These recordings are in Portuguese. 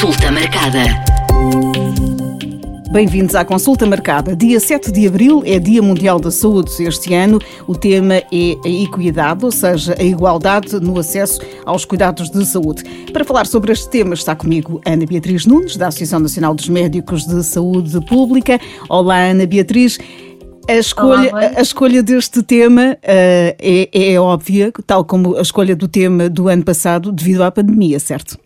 Consulta marcada. Bem-vindos à Consulta Marcada. Dia 7 de abril é Dia Mundial da Saúde. Este ano o tema é a equidade, ou seja, a igualdade no acesso aos cuidados de saúde. Para falar sobre este tema está comigo Ana Beatriz Nunes, da Associação Nacional dos Médicos de Saúde Pública. Olá, Ana Beatriz. A escolha, Olá, a escolha deste tema uh, é, é óbvia, tal como a escolha do tema do ano passado, devido à pandemia, certo?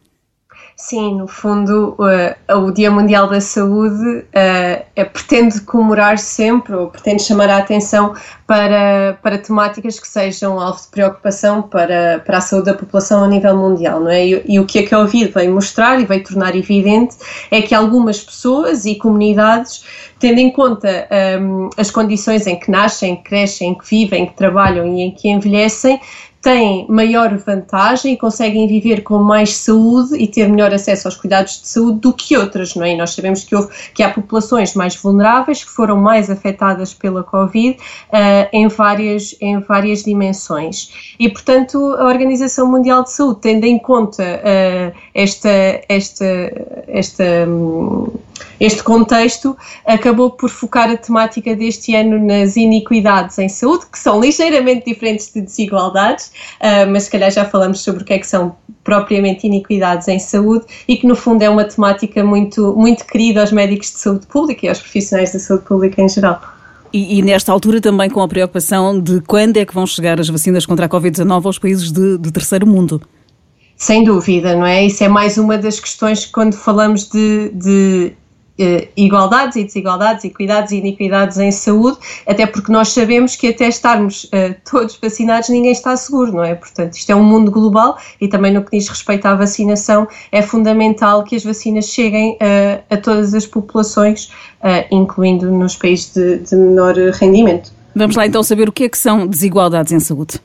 Sim, no fundo, uh, o Dia Mundial da Saúde uh, pretende comemorar sempre, ou pretende chamar a atenção para, para temáticas que sejam alvo de preocupação para, para a saúde da população a nível mundial, não é? E, e o que é que a Covid veio mostrar e veio tornar evidente é que algumas pessoas e comunidades, tendo em conta um, as condições em que nascem, crescem, que vivem, que trabalham e em que envelhecem, têm maior vantagem e conseguem viver com mais saúde e ter melhor acesso aos cuidados de saúde do que outras, não é? E nós sabemos que, houve, que há populações mais vulneráveis que foram mais afetadas pela Covid uh, em, várias, em várias dimensões. E, portanto, a Organização Mundial de Saúde, tendo em conta uh, esta, esta, esta um, este contexto acabou por focar a temática deste ano nas iniquidades em saúde, que são ligeiramente diferentes de desigualdades, uh, mas se calhar já falamos sobre o que é que são propriamente iniquidades em saúde e que no fundo é uma temática muito, muito querida aos médicos de saúde pública e aos profissionais da saúde pública em geral. E, e, nesta altura também com a preocupação de quando é que vão chegar as vacinas contra a Covid-19 aos países de, de terceiro mundo. Sem dúvida, não é? Isso é mais uma das questões que quando falamos de, de Uh, igualdades e desigualdades, equidades e iniquidades em saúde, até porque nós sabemos que até estarmos uh, todos vacinados ninguém está seguro, não é? Portanto, isto é um mundo global e também no que diz respeito à vacinação é fundamental que as vacinas cheguem uh, a todas as populações, incluindo nos países de, de menor rendimento. Vamos lá então saber o que é que são desigualdades em saúde.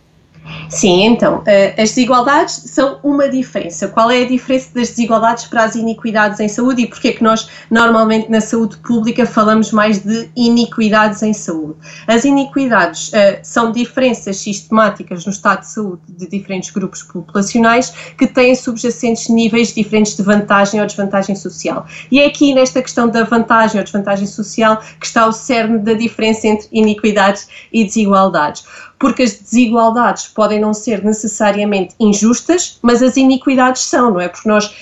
Sim, então, eh, as desigualdades são uma diferença. Qual é a diferença das desigualdades para as iniquidades em saúde e porquê é que nós normalmente na saúde pública falamos mais de iniquidades em saúde? As iniquidades uh, são diferenças sistemáticas no estado de saúde de diferentes grupos populacionais que têm subjacentes níveis diferentes de vantagem ou desvantagem social. E é aqui nesta questão da vantagem ou desvantagem social que está o cerne da diferença entre iniquidades e desigualdades porque as desigualdades podem não ser necessariamente injustas, mas as iniquidades são, não é? Porque nós,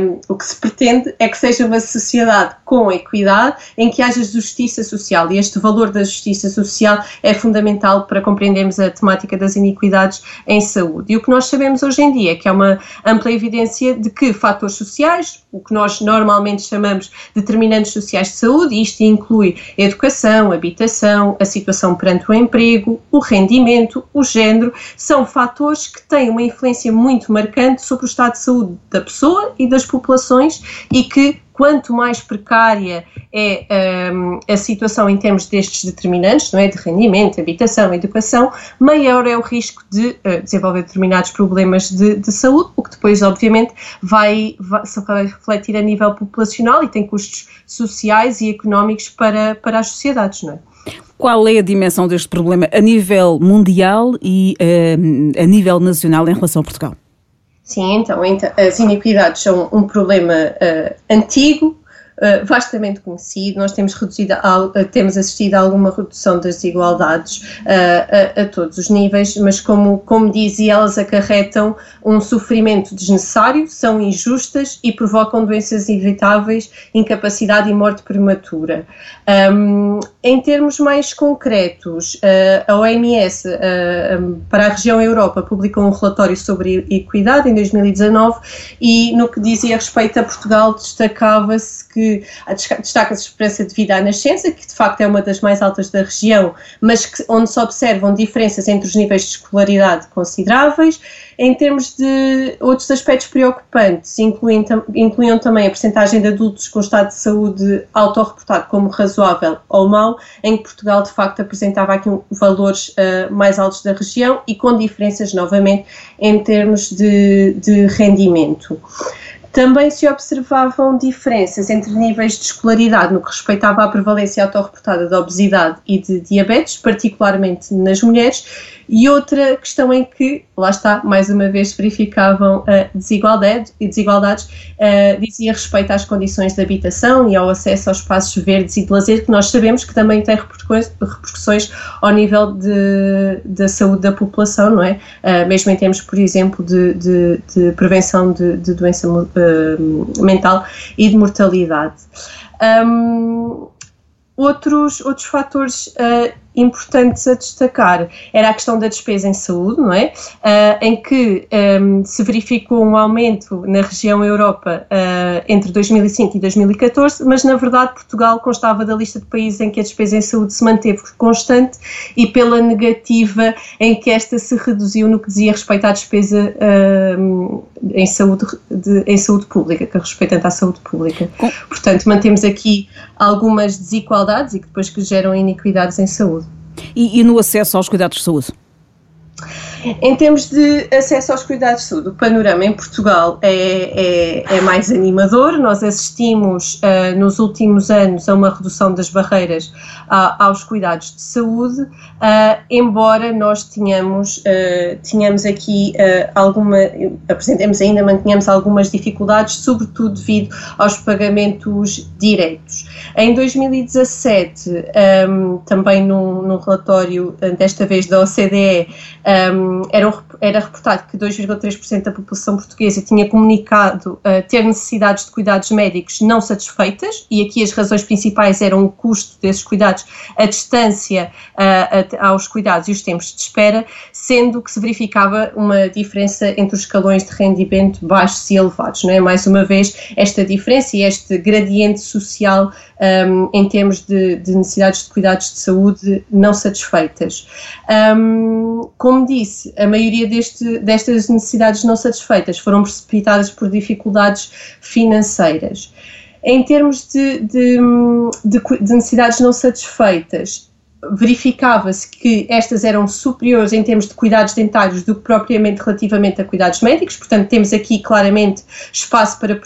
um, o que se pretende é que seja uma sociedade com equidade, em que haja justiça social, e este valor da justiça social é fundamental para compreendermos a temática das iniquidades em saúde. E o que nós sabemos hoje em dia é que há uma ampla evidência de que fatores sociais, o que nós normalmente chamamos determinantes sociais de saúde, isto inclui educação, habitação, a situação perante o emprego, o rendimento, envelhecimento, o género, são fatores que têm uma influência muito marcante sobre o estado de saúde da pessoa e das populações e que quanto mais precária é um, a situação em termos destes determinantes, não é, de rendimento, habitação, educação, maior é o risco de uh, desenvolver determinados problemas de, de, saúde, o que depois, obviamente, vai, vai, vai, refletir a nível populacional e tem custos sociais e económicos para, para as sociedades, não é? Qual é a dimensão deste problema a nível mundial e uh, a nível nacional em relação a Portugal? Sim, então, então as iniquidades são um problema uh, antigo, uh, vastamente conhecido. Nós temos, reduzido, uh, temos assistido a alguma redução das desigualdades a, a, todos os níveis, mas como, como dizia, elas acarretam um sofrimento desnecessário, são injustas e provocam doenças evitáveis, incapacidade e morte prematura. Em termos mais concretos, a OMS, para a região Europa, publicou um relatório sobre equidade em 2019 e no que dizia respeito a Portugal destacava-se que destaca-se a esperança de vida à nascença, que de facto é uma das mais altas da região, mas que, onde se observam diferenças entre os níveis de escolaridade consideráveis. Em termos de outros aspectos preocupantes, incluem, incluíam também a percentagem de adultos com estado de saúde autorreportado como razoável ou mau, em que Portugal de facto apresentava aqui valores uh, mais altos da região e com diferenças novamente em termos de, de rendimento. Também se observavam diferenças entre níveis de escolaridade no que respeitava à prevalência autorreportada de obesidade e de diabetes, particularmente nas mulheres, e outra questão em que, lá está, mais uma vez verificavam uh, desigualdade, desigualdades, uh, dizia respeito às condições de habitação e ao acesso aos espaços verdes e de lazer, que nós sabemos que também tem repercussões ao nível de, da saúde da população, não é? Uh, mesmo em termos, por exemplo, de, de, de prevenção de, de doença uh, mental e de mortalidade. Um, outros, outros fatores uh, importantes a destacar era a questão da despesa em saúde, não é? Uh, em que um, se verificou um aumento na região Europa uh, entre 2005 e 2014, mas na verdade Portugal constava da lista de países em que a despesa em saúde se manteve constante e pela negativa em que esta se reduziu no que dizia respeito à despesa uh, em, saúde, de, em saúde pública, que respeitante à saúde pública. Portanto, mantemos aqui algumas desigualdades e que depois que geram iniquidades em saúde. E, e no acesso aos cuidados de saúde? Em termos de acesso aos cuidados de saúde, o panorama em Portugal é, é, é mais animador. Nós assistimos uh, nos últimos anos a uma redução das barreiras uh, aos cuidados de saúde, uh, embora nós tenhamos, eh, tenhamos aqui alguma, apresentemos ainda, mantenhamos algumas dificuldades, sobretudo devido aos pagamentos diretos. Em 2017, um, também num, num, relatório, desta vez da OCDE, um, era, era reportado que 2,3% da população portuguesa tinha comunicado uh, ter necessidades de cuidados médicos não satisfeitas, e aqui as razões principais eram o custo desses cuidados, a distância uh, aos cuidados e os tempos de espera, sendo que se verificava uma diferença entre os escalões de rendimento baixos e elevados. Não é? Mais uma vez, esta diferença e este gradiente social um, em termos de, de, necessidades de cuidados de saúde não satisfeitas. Um, como disse, a maioria deste, destas necessidades não satisfeitas foram precipitadas por dificuldades financeiras. Em termos de, de, de necessidades não satisfeitas, verificava-se que estas eram superiores em termos de cuidados dentários do que propriamente relativamente a cuidados médicos, portanto temos aqui claramente espaço para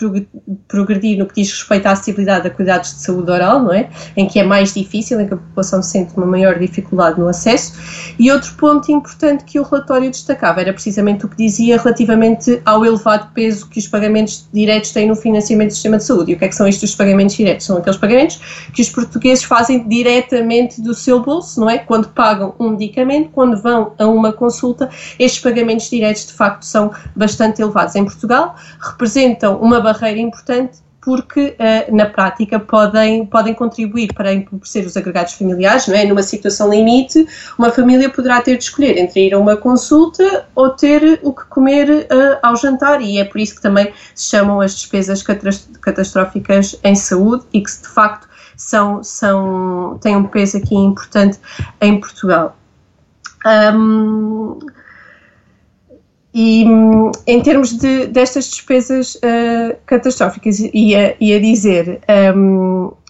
progredir no que diz respeito à acessibilidade a cuidados de saúde oral, não é? Em que é mais difícil, em que a população sente uma maior dificuldade no acesso. E outro ponto importante que o relatório destacava era precisamente o que dizia relativamente ao elevado peso que os pagamentos diretos têm no financiamento do sistema de saúde. E o que é que são estes pagamentos diretos? São aqueles pagamentos que os portugueses fazem diretamente do seu bolso, não é? Quando pagam um medicamento, quando vão a uma consulta, estes pagamentos diretos de facto são bastante elevados. Em Portugal, representam uma barreira importante porque uh, na prática podem, podem contribuir para empobrecer os agregados familiares, não é? Numa situação limite, uma família poderá ter de escolher entre ir a uma consulta ou ter o que comer uh, ao jantar, e é por isso que também se chamam as despesas catastróficas em saúde e que de facto são, são, têm um peso aqui importante em Portugal. Um, e em termos de, destas despesas uh, catastróficas, ia, ia dizer, um, 8,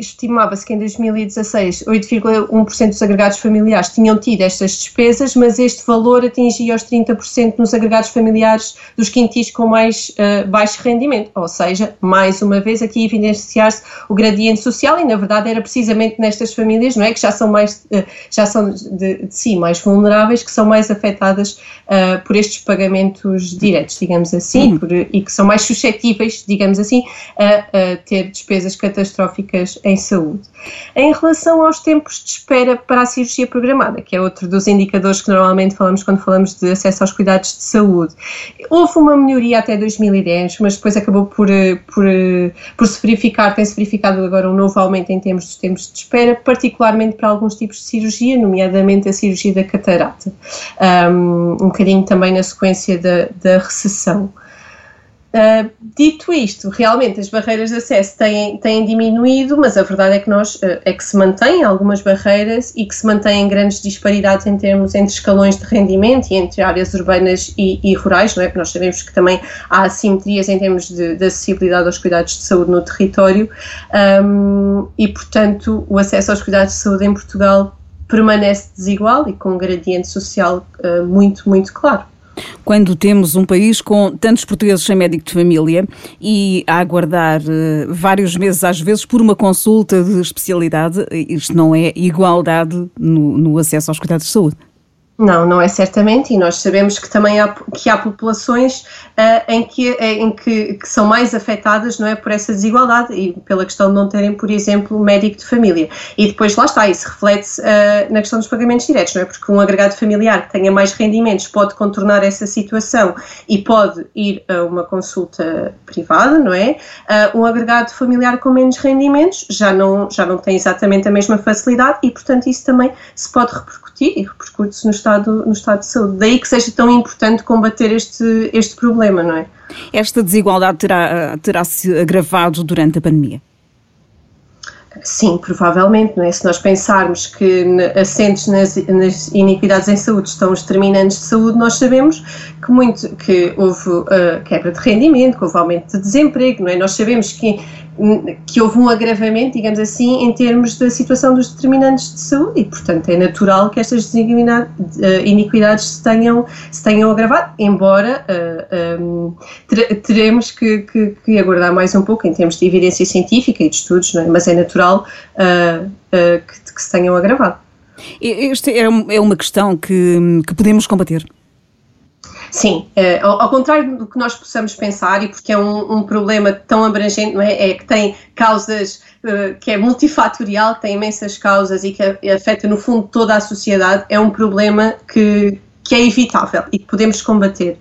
estimava-se que em 2016 8,1% dos agregados familiares tinham tido estas despesas, mas este valor atingia os 30% nos agregados familiares dos quintis com mais uh, baixo rendimento, ou seja, mais uma vez aqui evidenciar-se o gradiente social e na verdade era precisamente nestas famílias, não é, que já são mais, uh, já são de, de, si mais vulneráveis, que são mais afetadas uh, por estes pagamentos diretos, digamos assim, uhum. por, e que são mais suscetíveis, digamos assim, a, a ter despesas catastróficas em saúde. Em relação aos tempos de espera para a cirurgia programada, que é outro dos indicadores que normalmente falamos quando falamos de acesso aos cuidados de saúde, houve uma melhoria até 2010, mas depois acabou por, eh, por, eh, por se verificar, tem-se verificado agora um novo aumento em termos dos tempos de espera, particularmente para alguns tipos de cirurgia, nomeadamente a cirurgia da catarata, um, um bocadinho também na sequência da, da recessão. Uh, dito isto, realmente as barreiras de acesso têm, têm diminuído, mas a verdade é que nós uh, é que se mantêm algumas barreiras e que se mantêm grandes disparidades em termos entre escalões de rendimento e entre áreas urbanas e, e rurais, não é? Porque nós sabemos que também há assimetrias em termos de, de acessibilidade aos cuidados de saúde no território um, e, portanto, o acesso aos cuidados de saúde em Portugal permanece desigual e com um gradiente social uh, muito, muito claro. Quando temos um país com tantos portugueses sem médico de família e a aguardar uh, vários meses, às vezes, por uma consulta de especialidade, isto não é igualdade no, no acesso aos cuidados de saúde. Não, não é certamente, e nós sabemos que também há, que há populações uh, em, que, em que, que, são mais afetadas não é, por essa desigualdade e pela questão de não terem, por exemplo, médico de família. E depois lá está, isso reflete-se uh, na questão dos pagamentos diretos, não é? Porque um agregado familiar que tenha mais rendimentos pode contornar essa situação e pode ir a uma consulta privada, não é? Uh, um agregado familiar com menos rendimentos já não, já não tem exatamente a mesma facilidade e, portanto, isso também se pode repercutir e repercute-se no estado, no estado de saúde. Daí que seja tão importante combater este, este problema, não é? Esta desigualdade terá, terá se agravado durante a pandemia? Sim, provavelmente, não é? Se nós pensarmos que assentes nas, nas, iniquidades em saúde estão os determinantes de saúde, nós sabemos que muito que houve uh, quebra de rendimento, que houve aumento de desemprego, não é? Nós sabemos que que houve um agravamento, digamos assim, em termos da situação dos determinantes de saúde e, portanto, é natural que estas eh, iniquidades se tenham, se tenham agravado, embora uh, um, teremos que, que, que, aguardar mais um pouco em termos de evidência científica e de estudos, é? mas é natural uh, uh, que, que, se tenham agravado. Esta é, é uma questão que, que podemos combater. Sim, é, ao, ao, contrário do que nós possamos pensar, e porque é um, um problema tão abrangente, não é? é que tem causas, que é multifatorial, que tem imensas causas e que afeta, no fundo, toda a sociedade, é um problema que, que é evitável e que podemos combater.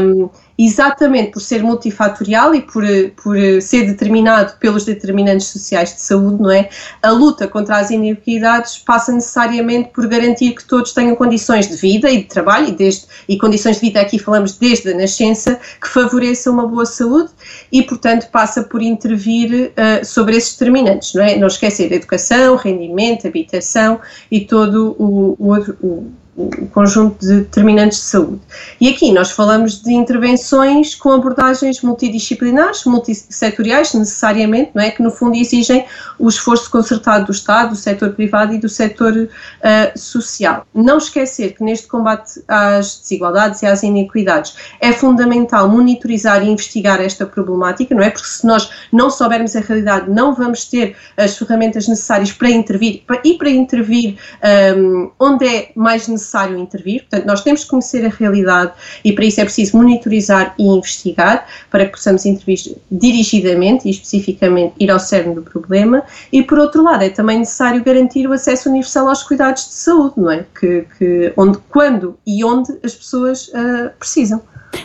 Um, exatamente por ser multifatorial e por, por ser determinado pelos determinantes sociais de saúde, não é? A luta contra as inequidades passa necessariamente por garantir que todos tenham condições de vida e de trabalho e, desde, e condições de vida aqui falamos desde a nascença que favoreçam uma boa saúde e, portanto, passa por intervir uh, sobre esses determinantes, não é? Não esquecer educação, rendimento, habitação e todo o, o, o o conjunto de determinantes de saúde. E aqui nós falamos de intervenções com abordagens multidisciplinares, multissetoriais, necessariamente, não é? Que no fundo exigem o esforço concertado do Estado, do setor privado e do setor uh, social. Não esquecer que neste combate às desigualdades e às inequidades é fundamental monitorizar e investigar esta problemática, não é? Porque se nós não soubermos a realidade, não vamos ter as ferramentas necessárias para intervir e para intervir um, ehm, onde é mais necessário necessário intervir. Portanto, nós temos que conhecer a realidade e para isso é preciso monitorizar e investigar para que possamos intervir dirigidamente e especificamente ir ao cerne do problema. E por outro lado, é também necessário garantir o acesso universal aos cuidados de saúde, não é? Que, que onde, quando e onde as pessoas uh, precisam.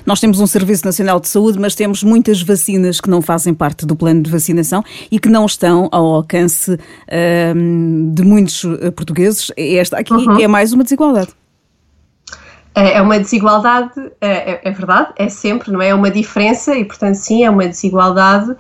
Nós temos um Serviço Nacional de Saúde, mas temos muitas vacinas que não fazem parte do plano de vacinação e que não estão ao alcance uh, de muitos eh, portugueses. Esta aqui uhum. é mais uma desigualdade. É, é uma desigualdade, é, é, é, verdade, é sempre, não é? É uma diferença e, portanto, sim, é uma desigualdade,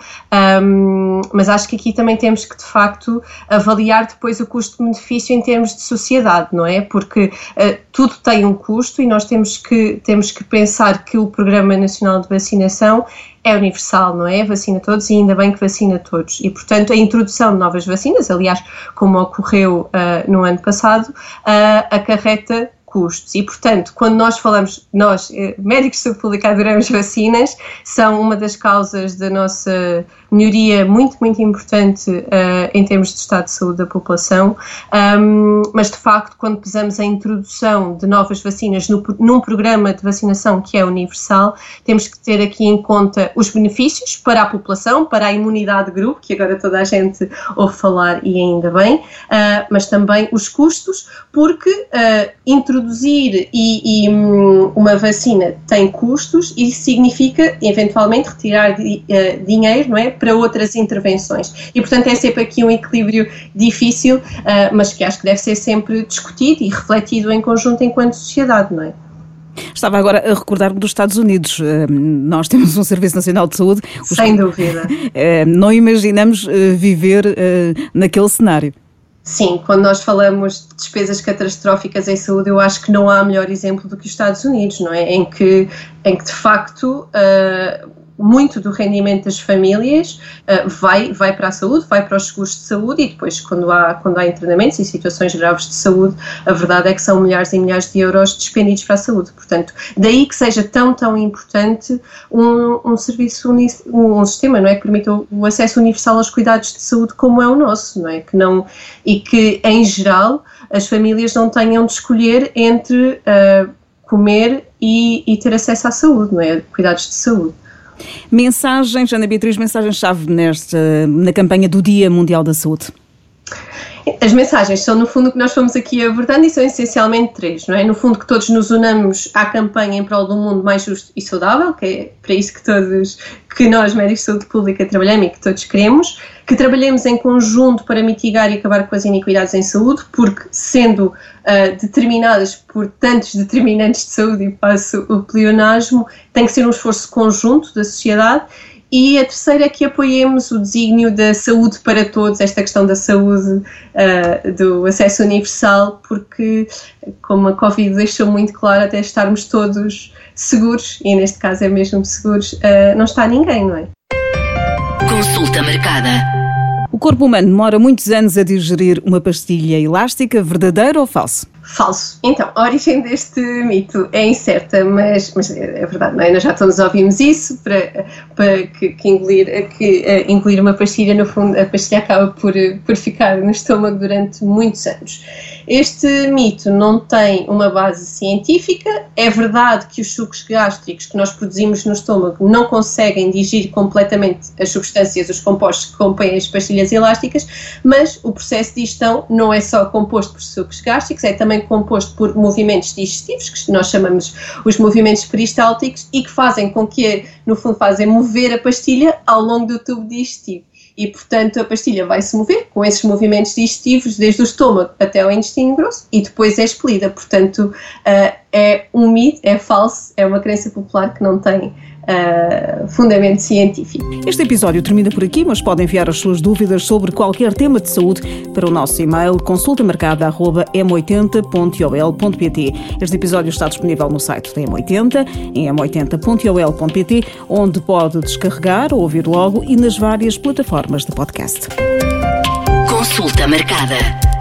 um, mas acho que aqui também temos que, de facto, avaliar depois o custo-benefício em termos de sociedade, não é? Porque uh, tudo tem um custo e nós temos que, temos que pensar que o Programa Nacional de Vacinação é universal, não é? Vacina todos e ainda bem que vacina todos. E, portanto, a introdução de novas vacinas, aliás, como ocorreu uh, no ano passado, uh, acarreta custos. E, portanto, quando nós falamos, nós, eh, médicos de saúde pública, adoramos vacinas, são uma das causas da nossa melhoria muito, muito importante uh, em termos de estado de saúde da população, um, mas de facto, quando pesamos a introdução de novas vacinas no, num programa de vacinação que é universal, temos que ter aqui em conta os benefícios para a população, para a imunidade de grupo, que agora toda a gente ouve falar e ainda bem, uh, mas também os custos, porque uh, introduzir e, e um, uma vacina tem custos e significa eventualmente retirar di, dinheiro, não é? para outras intervenções. E, portanto, é sempre aqui um equilíbrio difícil, uh, mas que acho que deve ser sempre discutido e refletido em conjunto enquanto sociedade, não é? Estava agora a recordar-me dos Estados Unidos. Ah, nós temos um Serviço Nacional de Saúde. Sem dúvida. Não imaginamos viver naquele cenário. Sim, quando nós falamos de despesas catastróficas em saúde, eu acho que não há melhor exemplo do que os Estados Unidos, não é? Em que, em que de facto, uh, muito do rendimento das famílias uh, vai, vai para a saúde, vai para os seguros de saúde e depois quando há, quando há internamentos e situações graves de saúde, a verdade é que são milhares e milhares de euros despendidos para a saúde. Portanto, daí que seja tão, tão importante um, um serviço, um, sistema, não é? Que permita o acesso universal aos cuidados de saúde como é o nosso, não é? Que não, e que, em geral, as famílias não tenham de escolher entre uh, comer e, e ter acesso à saúde, não é? Cuidados de saúde. Mensagens, Ana Beatriz, mensagem-chave nesta, na campanha do Dia Mundial da Saúde. As mensagens são, no fundo, que nós fomos aqui abordando e são essencialmente três, não é? No fundo, que todos nos unamos à campanha em prol de um mundo mais justo e saudável, que é para isso que todos, que nós, médicos de saúde pública, trabalhamos e que todos queremos, que trabalhemos em conjunto para mitigar e acabar com as iniquidades em saúde, porque sendo uh, determinadas por tantos determinantes de saúde, e passo o pleonasmo, tem que ser um esforço conjunto da sociedade e a terceira é que apoiemos o desígnio da saúde para todos, esta questão da saúde, uh, do acesso universal, porque, como a Covid deixou muito claro, até estarmos todos seguros, e neste caso é mesmo seguros, uh, não está ninguém, não é? Consulta marcada. O corpo humano demora muitos anos a digerir uma pastilha elástica, verdadeiro ou falso? Falso. Então, a origem deste mito é incerta, mas, mas é, é verdade, não é? Nós já todos ouvimos isso, para, para que, que, engolir, que uh, engolir uma pastilha, no fundo, a pastilha acaba por, por ficar no estômago durante muitos anos. Este mito não tem uma base científica, é verdade que os sucos gástricos que nós produzimos no estômago não conseguem digerir completamente as substâncias, os compostos que compõem as pastilhas elásticas, mas o processo de digestão não é só composto por sucos gástricos, é também também composto por movimentos digestivos, que nós chamamos os movimentos peristálticos, e que fazem com que, no fundo, fazem mover a pastilha ao longo do tubo digestivo. E, portanto, a pastilha vai se mover com esses movimentos digestivos, desde o estômago até o intestino grosso, e depois é expelida. Portanto, uh, é um mito, é falso, é uma crença popular que não tem uh, fundamento científico. Este episódio termina por aqui, mas pode enviar as suas dúvidas sobre qualquer tema de saúde para o nosso e-mail consultamarcada.m80.ol.pt. Este episódio está disponível no site da M80, em m80.ol.pt, onde pode descarregar ou ouvir logo e nas várias plataformas de podcast. Consulta marcada.